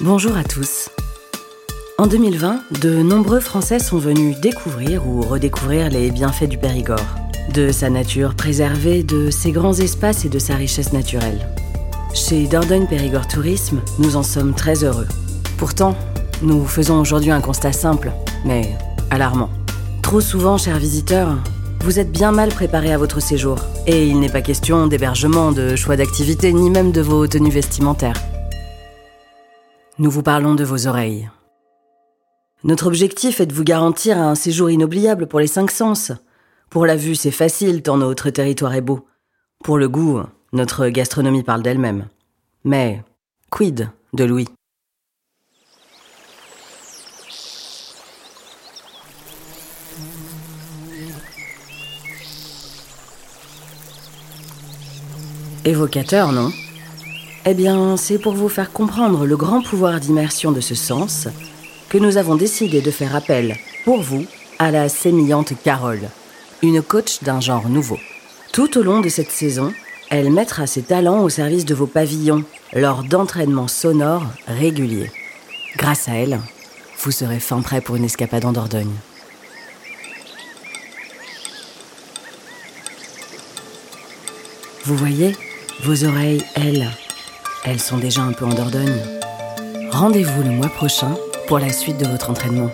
Bonjour à tous. En 2020, de nombreux Français sont venus découvrir ou redécouvrir les bienfaits du Périgord, de sa nature préservée, de ses grands espaces et de sa richesse naturelle. Chez Dordogne Périgord Tourisme, nous en sommes très heureux. Pourtant, nous faisons aujourd'hui un constat simple, mais alarmant. Trop souvent, chers visiteurs, vous êtes bien mal préparés à votre séjour, et il n'est pas question d'hébergement, de choix d'activité, ni même de vos tenues vestimentaires. Nous vous parlons de vos oreilles. Notre objectif est de vous garantir un séjour inoubliable pour les cinq sens. Pour la vue, c'est facile tant notre territoire est beau. Pour le goût, notre gastronomie parle d'elle-même. Mais quid de Louis Évocateur, non? Eh bien, c'est pour vous faire comprendre le grand pouvoir d'immersion de ce sens que nous avons décidé de faire appel, pour vous, à la sémillante Carole, une coach d'un genre nouveau. Tout au long de cette saison, elle mettra ses talents au service de vos pavillons lors d'entraînements sonores réguliers. Grâce à elle, vous serez fin prêt pour une escapade en Dordogne. Vous voyez, vos oreilles, elles, elles sont déjà un peu en Dordogne. Rendez-vous le mois prochain pour la suite de votre entraînement.